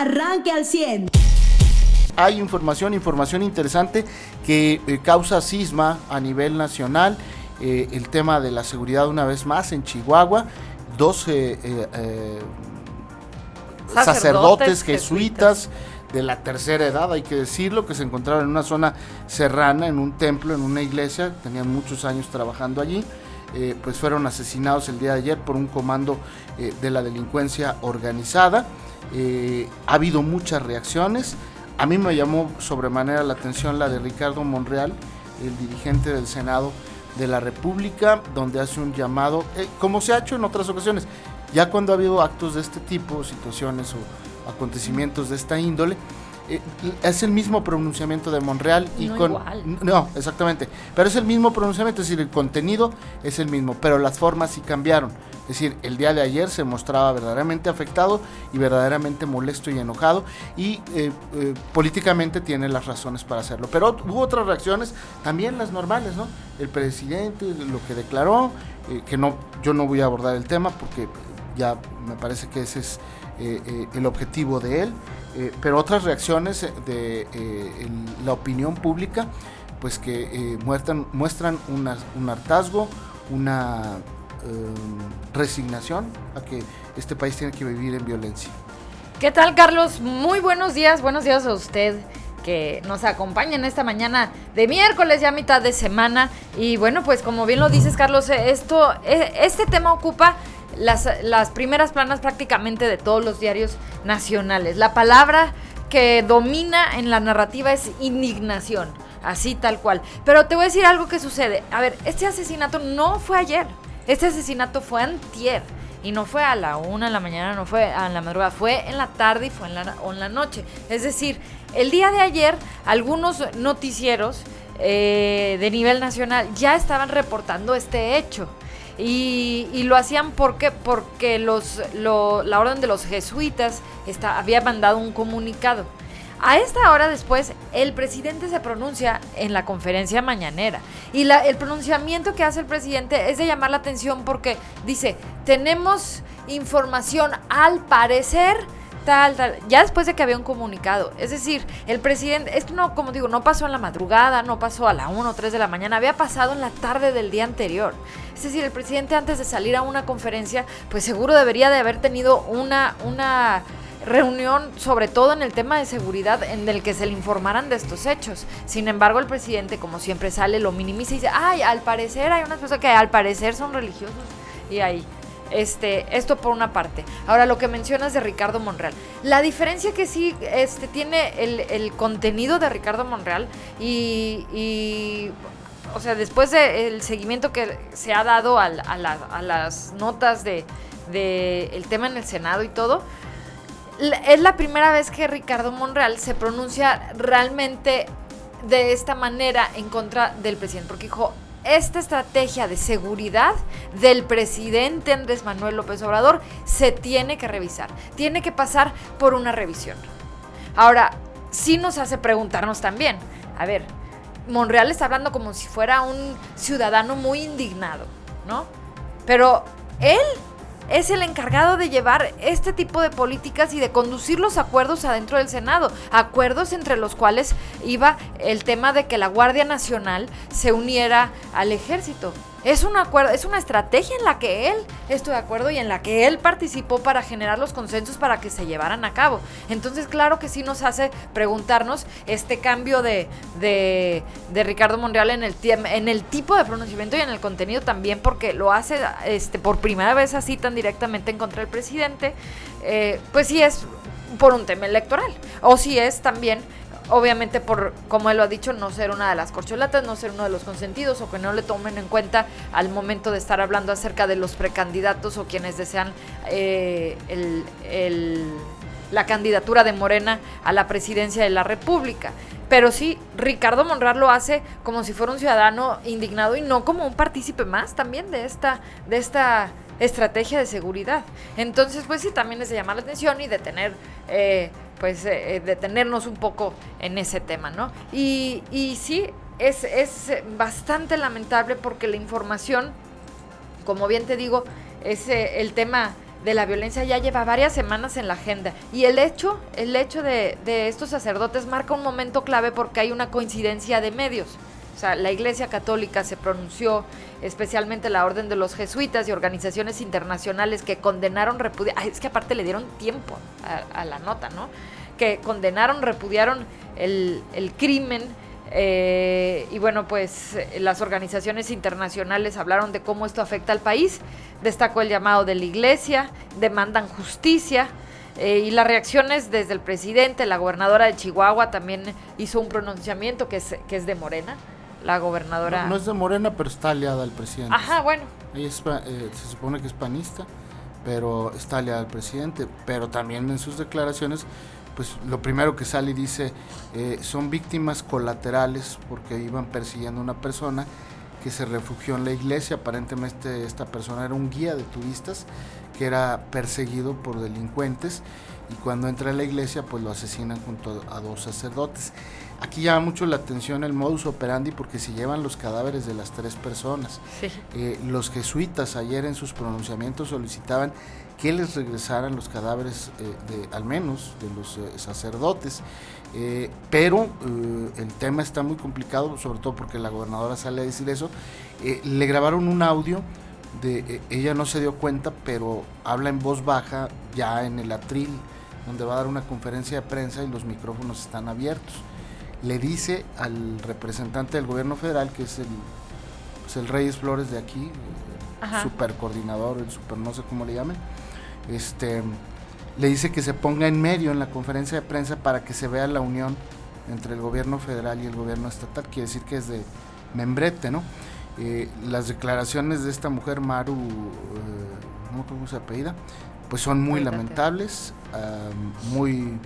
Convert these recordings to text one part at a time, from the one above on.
arranque al 100. Hay información, información interesante que eh, causa cisma a nivel nacional. Eh, el tema de la seguridad una vez más en Chihuahua. Dos eh, sacerdotes, jesuitas, de la tercera edad, hay que decirlo, que se encontraban en una zona serrana, en un templo, en una iglesia, tenían muchos años trabajando allí. pues fueron asesinados el día de ayer por un comando de la delincuencia organizada. Ha habido muchas reacciones. A mí me llamó sobremanera la atención la de Ricardo Monreal, el dirigente del Senado de la República, donde hace un llamado, eh, como se ha hecho en otras ocasiones, ya cuando ha habido actos de este tipo, situaciones o acontecimientos de esta índole, es el mismo pronunciamiento de Monreal y no con igual. no exactamente pero es el mismo pronunciamiento es decir el contenido es el mismo pero las formas sí cambiaron. Es decir el día de ayer se mostraba verdaderamente afectado y verdaderamente molesto y enojado y eh, eh, políticamente tiene las razones para hacerlo. Pero hubo otras reacciones también las normales no el presidente lo que declaró que no yo no voy a abordar el tema porque ya me parece que ese es el objetivo de él eh, pero otras reacciones de eh, la opinión pública, pues que eh, muestran, un hartazgo, una resignación a que este país tiene que vivir en violencia. ¿Qué tal, Carlos? Muy buenos días, buenos días a usted que nos acompaña en esta mañana de miércoles, ya mitad de semana. Y bueno, pues como bien lo dices, Carlos, esto, este tema ocupa las, las primeras planas prácticamente de todos los diarios nacionales. La palabra que domina en la narrativa es indignación, así tal cual. Pero te voy a decir algo que sucede. A ver, este asesinato no fue ayer, este asesinato fue antier. Y no fue a la una de la mañana, no fue a la madrugada, fue en la tarde y fue en la, en la noche. Es decir, el día de ayer, algunos noticieros eh, de nivel nacional ya estaban reportando este hecho. Y, lo hacían porque, porque los, la orden de los jesuitas había mandado un comunicado. A esta hora después, el presidente se pronuncia en la conferencia mañanera. Y la, el pronunciamiento que hace el presidente es de llamar la atención porque dice, tenemos información al parecer ya después de que había un comunicado. Es decir, el presidente, esto no, como digo, no pasó en la madrugada, no pasó a la 1 o 3 de la mañana, había pasado en la tarde del día anterior. Es decir, el presidente antes de salir a una conferencia, pues seguro debería de haber tenido una, una reunión, sobre todo en el tema de seguridad, en el que se le informaran de estos hechos. Sin embargo, el presidente, como siempre sale, lo minimiza y dice, ay, al parecer hay unas personas que al parecer son religiosos. Y ahí, este, esto por una parte. Ahora, lo que mencionas de Ricardo Monreal. La diferencia que sí este, tiene el, contenido de Ricardo Monreal y, o sea, después del seguimiento que se ha dado a, las notas de, el tema en el Senado y todo, es la primera vez que Ricardo Monreal se pronuncia realmente de esta manera en contra del presidente, porque dijo, esta estrategia de seguridad del presidente Andrés Manuel López Obrador se tiene que revisar, tiene que pasar por una revisión. Ahora, sí nos hace preguntarnos también, a ver, Monreal está hablando como si fuera un ciudadano muy indignado, ¿no? Pero él es el encargado de llevar este tipo de políticas y de conducir los acuerdos adentro del Senado. Acuerdos entre los cuales iba el tema de que la Guardia Nacional se uniera al ejército. Es un acuerdo, es una estrategia en la que él estoy de acuerdo y en la que él participó para generar los consensos para que se llevaran a cabo. Entonces, claro que sí nos hace preguntarnos este cambio de, de, Ricardo Monreal en el, en el tipo de pronunciamiento y en el contenido también, porque lo hace este, por primera vez así tan directamente en contra del presidente. Eh, pues sí es por un tema electoral. O si es también obviamente por, como él lo ha dicho, no ser una de las corcholatas, no ser uno de los consentidos o que no le tomen en cuenta al momento de estar hablando acerca de los precandidatos o quienes desean eh, la candidatura de Morena a la presidencia de la República. Pero sí, Ricardo Monreal lo hace como si fuera un ciudadano indignado y no como un partícipe más también de esta, de esta estrategia de seguridad. Entonces, pues sí, también es de llamar la atención y de tener... Eh, pues eh, eh, detenernos un poco en ese tema, ¿no? Y, y sí, es, es bastante lamentable porque la información, como bien te digo, es eh, el tema de la violencia ya lleva varias semanas en la agenda. Y el hecho, el hecho de, de estos sacerdotes marca un momento clave porque hay una coincidencia de medios. O sea, la Iglesia Católica se pronunció, especialmente la Orden de los Jesuitas y organizaciones internacionales que condenaron, repudiaron, es que aparte le dieron tiempo a, la nota, ¿no? Que condenaron, repudiaron el, crimen. Eh, y bueno, pues las organizaciones internacionales hablaron de cómo esto afecta al país, destacó el llamado de la Iglesia, demandan justicia, eh, y las reacciones desde el presidente, la gobernadora de Chihuahua también hizo un pronunciamiento que es, que es de Morena, la gobernadora. No, es de Morena, pero está aliada al presidente. Ajá, bueno. Ella eh, se supone que es panista, pero está aliada al presidente. Pero también en sus declaraciones, pues lo primero que sale y dice, eh, son víctimas colaterales porque iban persiguiendo a una persona que se refugió en la iglesia. Aparentemente esta persona era un guía de turistas que era perseguido por delincuentes y cuando entra a la iglesia pues lo asesinan junto a dos sacerdotes. Aquí llama mucho la atención el modus operandi porque se llevan los cadáveres de las tres personas. Eh, los jesuitas ayer en sus pronunciamientos solicitaban que les regresaran los cadáveres eh, de al menos de los eh, sacerdotes. pero el tema está muy complicado, sobre todo porque la gobernadora sale a decir eso. le grabaron un audio de ella no se dio cuenta, pero habla en voz baja ya en el atril, donde va a dar una conferencia de prensa y los micrófonos están abiertos le dice al representante del gobierno federal, que es el, pues el Reyes Flores de aquí, el super coordinador, el super no sé cómo le llamen, este, le dice que se ponga en medio en la conferencia de prensa para que se vea la unión entre el gobierno federal y el gobierno estatal, quiere decir que es de membrete, ¿no? Eh, las declaraciones de esta mujer, Maru, eh, no cómo se apellida, pues son muy lamentables, muy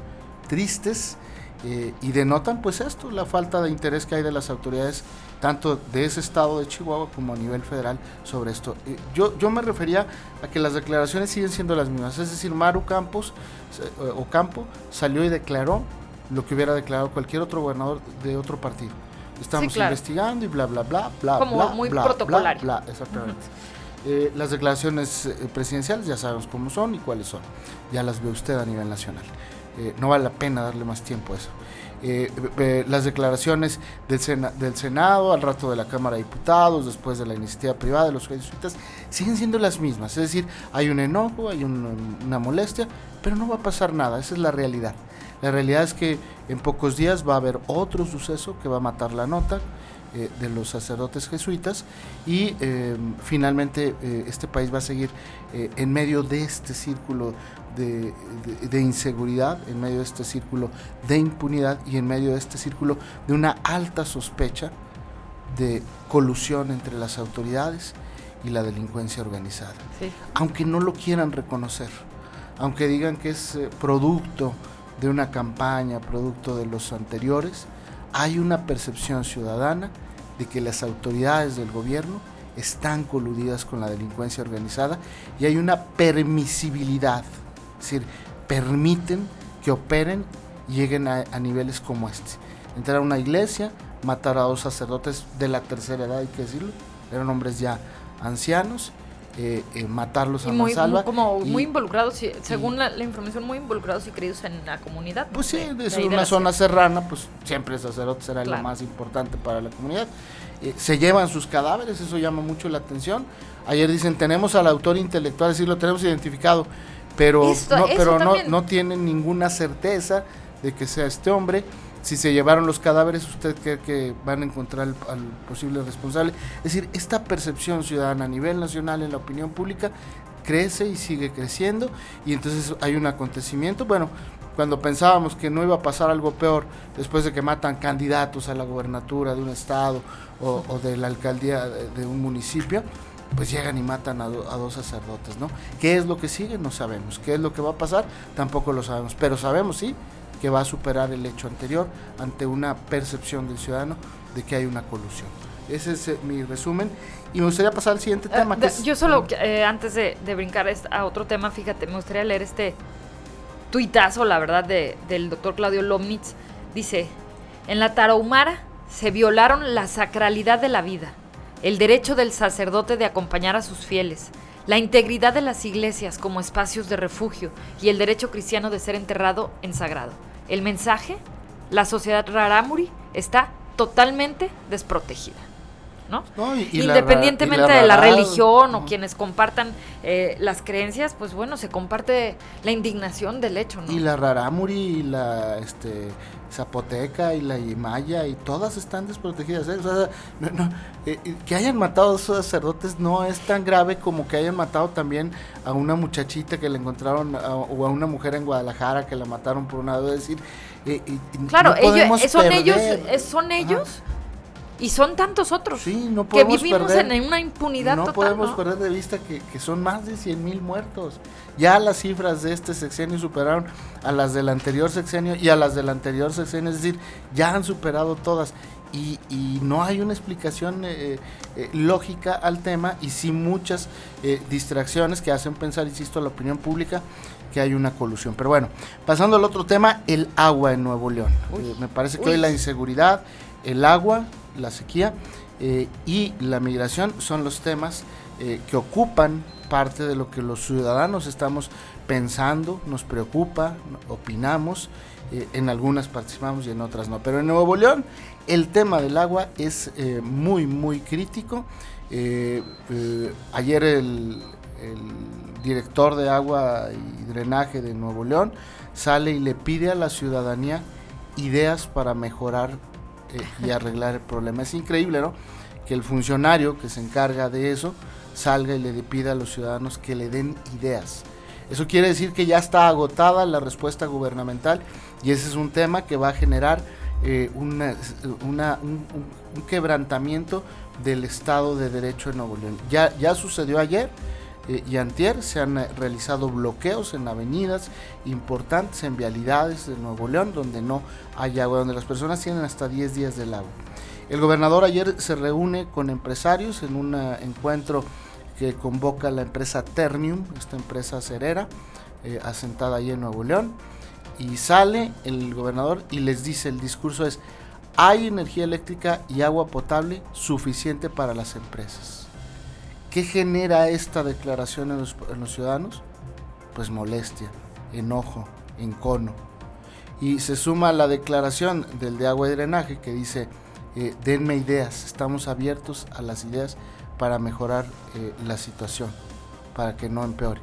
tristes eh, y denotan pues esto, la falta de interés que hay de las autoridades tanto de ese estado de Chihuahua como a nivel federal sobre esto. Eh, yo, yo me refería a que las declaraciones siguen siendo las mismas, es decir, Maru Campos eh, o Campo salió y declaró lo que hubiera declarado cualquier otro gobernador de otro partido. Estamos investigando y bla, bla, bla, bla, como bla, muy bla, protocolario. Bla, exactamente. las declaraciones presidenciales ya sabemos cómo son y cuáles son. Ya las ve usted a nivel nacional. Eh, no vale la pena darle más tiempo a eso. Eh, las declaraciones del, del, Senado, al rato de la Cámara de Diputados, después de la iniciativa privada de los jesuitas, siguen siendo las mismas. Es decir, hay un enojo, hay una molestia, pero no va a pasar nada, esa es la realidad. La realidad es que en pocos días va a haber otro suceso que va a matar la nota, eh, de los sacerdotes jesuitas y em, finalmente eh, este país va a seguir eh, en medio de este círculo de, de, inseguridad, en medio de este círculo de impunidad y en medio de este círculo de una alta sospecha de colusión entre las autoridades y la delincuencia organizada. Aunque no lo quieran reconocer, aunque digan que es producto de una campaña, producto de los anteriores, hay una percepción ciudadana de que las autoridades del gobierno están coludidas con la delincuencia organizada y hay una permisibilidad, es decir, permiten que operen y lleguen a, niveles como este. Entrar a una iglesia, matar a dos sacerdotes de la tercera edad, hay que decirlo, eran hombres ya ancianos, eh, eh, matarlos a muy, mansalva. como muy involucrados, según la, información, muy involucrados y queridos en la comunidad. Pues sí, es una zona serrana, pues siempre el sacerdote será lo más importante para la comunidad. Eh, se llevan sus cadáveres, eso llama mucho la atención. Ayer dicen, tenemos al autor intelectual, sí lo tenemos identificado, pero, no, pero no, no tienen ninguna certeza de que sea este hombre si se llevaron los cadáveres, usted cree que van a encontrar al, posible responsable. Es decir, esta percepción ciudadana a nivel nacional en la opinión pública crece y sigue creciendo y entonces hay un acontecimiento, bueno, cuando pensábamos que no iba a pasar algo peor después de que matan candidatos a la gobernatura de un estado o, de la alcaldía de, un municipio, pues llegan y matan a, a, dos sacerdotes, ¿no? ¿Qué es lo que sigue? No sabemos. ¿Qué es lo que va a pasar? Tampoco lo sabemos. Pero sabemos, sí, que va a superar el hecho anterior ante una percepción del ciudadano de que hay una colusión. Ese es eh, mi resumen. Y me gustaría pasar al siguiente tema. que yo solo, eh, antes de, brincar a otro tema, fíjate, me gustaría leer este tuitazo, la verdad, de, del doctor Claudio Lomnitz. Dice, en la Tarahumara se violaron la sacralidad de la vida, el derecho del sacerdote de acompañar a sus fieles, la integridad de las iglesias como espacios de refugio y el derecho cristiano de ser enterrado en sagrado. El mensaje, la sociedad rarámuri está totalmente desprotegida. ¿No? Independientemente de la religión o quienes compartan eh, las creencias, pues bueno, se comparte la indignación del hecho, ¿no? Y la rarámuri y la este Zapoteca y la Maya y todas están desprotegidas. ¿eh? Eh, que hayan matado a esos sacerdotes no es tan grave como que hayan matado también a una muchachita que le encontraron o a una mujer en Guadalajara que la mataron por una vez. decir, claro, ellos, son ellos, son ellos y son tantos otros que vivimos en una impunidad no podemos perder de vista que, son más de 100 mil muertos. Ya las cifras de este sexenio superaron a las del anterior sexenio y a las del anterior sexenio, es decir, ya han superado todas. Y, no hay una explicación eh, eh, lógica al tema y sí muchas eh, distracciones que hacen pensar, insisto, a la opinión pública que hay una colusión. Pero bueno, pasando al otro tema, el agua en Nuevo León. me parece que hoy la inseguridad, el agua, la sequía eh, y la migración son los temas eh, que ocupan parte de lo que los ciudadanos estamos pensando, nos preocupa, opinamos, eh, en algunas participamos y en otras no. Pero en Nuevo León el tema del agua es muy, muy crítico. ayer el, el director de agua y drenaje de Nuevo León sale y le pide a la ciudadanía ideas para mejorar y arreglar el problema. Es increíble, ¿no? Que el funcionario que se encarga de eso salga y le pida a los ciudadanos que le den ideas. Eso quiere decir que ya está agotada la respuesta gubernamental y ese es un tema que va a generar eh, una, un, quebrantamiento del Estado de Derecho en Nuevo León. Ya, ya sucedió ayer eh, y antier, se han eh, realizado bloqueos en avenidas importantes, en vialidades de Nuevo León, donde no hay agua, donde las personas tienen hasta 10 días del agua. El gobernador ayer se reúne con empresarios en un eh, encuentro que convoca la empresa Ternium, esta empresa cerera, asentada ahí en Nuevo León, y sale el gobernador y les dice, el discurso es, hay energía eléctrica y agua potable suficiente para las empresas. ¿Qué genera esta declaración en los, ciudadanos? Pues molestia, enojo, encono. Y se suma la declaración del de agua y drenaje que dice, eh, denme ideas, estamos abiertos a las ideas para mejorar eh, la situación, para que no empeore.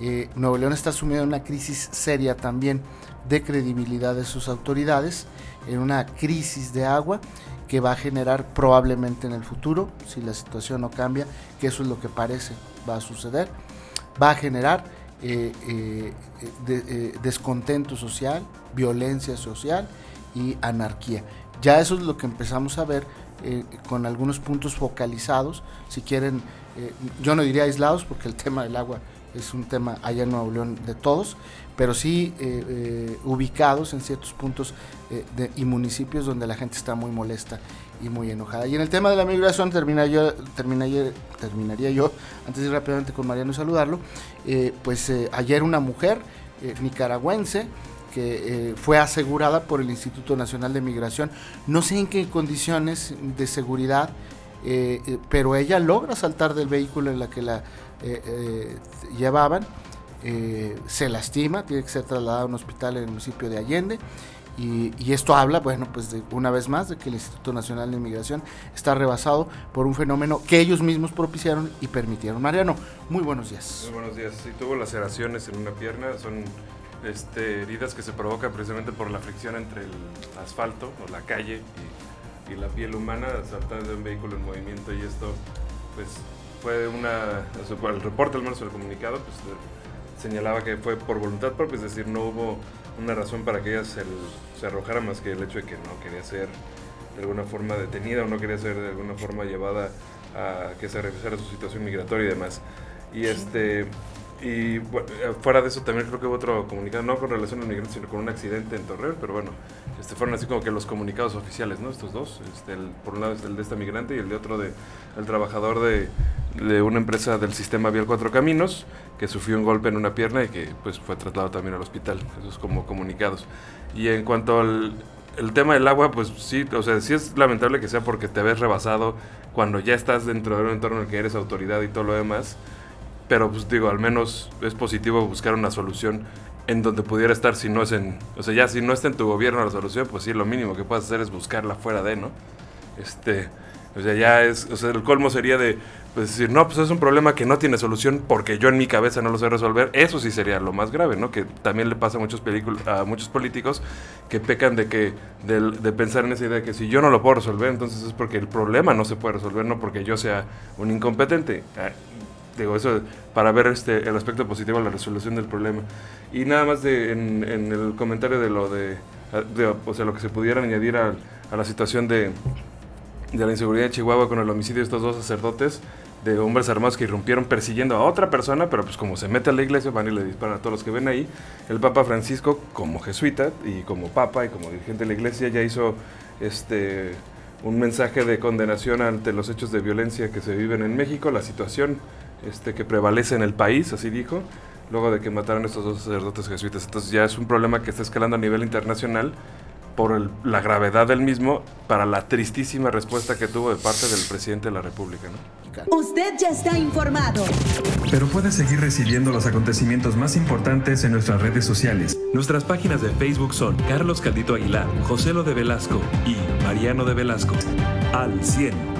Eh, Nuevo León está sumido en una crisis seria también de credibilidad de sus autoridades, en una crisis de agua que va a generar probablemente en el futuro, si la situación no cambia, que eso es lo que parece va a suceder, va a generar eh, eh, eh, descontento social, violencia social y anarquía. Ya eso es lo que empezamos a ver con algunos puntos focalizados, si quieren, yo no diría aislados porque el tema del agua es un tema allá en Nuevo León de todos, pero sí eh, eh, ubicados en ciertos puntos eh, y municipios donde la gente está muy molesta y muy enojada. Y en el tema de la migración termina yo, terminaría, terminaría yo, antes de ir rápidamente con Mariano y saludarlo, pues ayer una mujer nicaragüense que fue asegurada por el Instituto Nacional de Migración, no sé en qué condiciones de seguridad, pero ella logra saltar del vehículo en la que la llevaban eh, se lastima, tiene que ser trasladado a un hospital en el municipio de Allende. Y, esto habla, bueno, pues una vez más, de que el Instituto Nacional de Inmigración está rebasado por un fenómeno que ellos mismos propiciaron y permitieron. Mariano, muy buenos días. Muy buenos días. Sí, tuvo laceraciones en una pierna, son este, heridas que se provocan precisamente por la fricción entre el asfalto o la calle y, la piel humana saltando de un vehículo en movimiento y esto, pues fue una, el reporte al menos el comunicado, pues señalaba que fue por voluntad propia, es decir, no hubo una razón para que ella se, arrojara más que el hecho de que no quería ser de alguna forma detenida o no quería ser de alguna forma llevada a que se revisara su situación migratoria y demás. Y este y bueno, fuera de eso también creo que hubo otro comunicado, no con relación al migrante, sino con un accidente en Torreón, pero bueno, este, fueron así como que los comunicados oficiales, ¿no? Estos dos, este, por un lado es el de esta migrante y el de otro de el trabajador de, de una empresa del sistema Vial Cuatro Caminos, que sufrió un golpe en una pierna y que pues fue tratado también al hospital, esos como comunicados. Y en cuanto al el tema del agua, pues sí, o sea, sí es lamentable que sea porque te ves rebasado cuando ya estás dentro de un entorno en el que eres autoridad y todo lo demás pero pues digo, al menos es positivo buscar una solución en donde pudiera estar si no es en, o sea, ya si no está en tu gobierno la solución, pues sí, lo mínimo que puedes hacer es buscarla fuera de, ¿no? Este, o sea, ya es, o sea, el colmo sería de, pues decir, no, pues es un problema que no tiene solución porque yo en mi cabeza no lo sé resolver. Eso sí sería lo más grave, ¿no? Que también le pasa a muchos, a muchos políticos que pecan de que, de, de, pensar en esa idea de que si yo no lo puedo resolver, entonces es porque el problema no se puede resolver, no porque yo sea un incompetente. Ah, digo, eso para ver este, el aspecto positivo de la resolución del problema. Y nada más de, en, en el comentario de lo de, de, o sea, lo que se pudiera añadir a, a la situación de de la inseguridad de Chihuahua con el homicidio de estos dos sacerdotes de hombres armados que irrumpieron persiguiendo a otra persona, pero pues como se mete a la iglesia van y le disparan a todos los que ven ahí. El Papa Francisco, como jesuita y como papa y como dirigente de la iglesia, ya hizo este un mensaje de condenación ante los hechos de violencia que se viven en México, la situación este, que prevalece en el país, así dijo, luego de que mataron a estos dos sacerdotes jesuitas. Entonces ya es un problema que está escalando a nivel internacional por el, la gravedad del mismo para la tristísima respuesta que tuvo de parte del presidente de la República. ¿no? Usted ya está informado. Pero puede seguir recibiendo los acontecimientos más importantes en nuestras redes sociales. Nuestras páginas de Facebook son Carlos Caldito Aguilar, José Lo de Velasco y Mariano de Velasco. Al 100.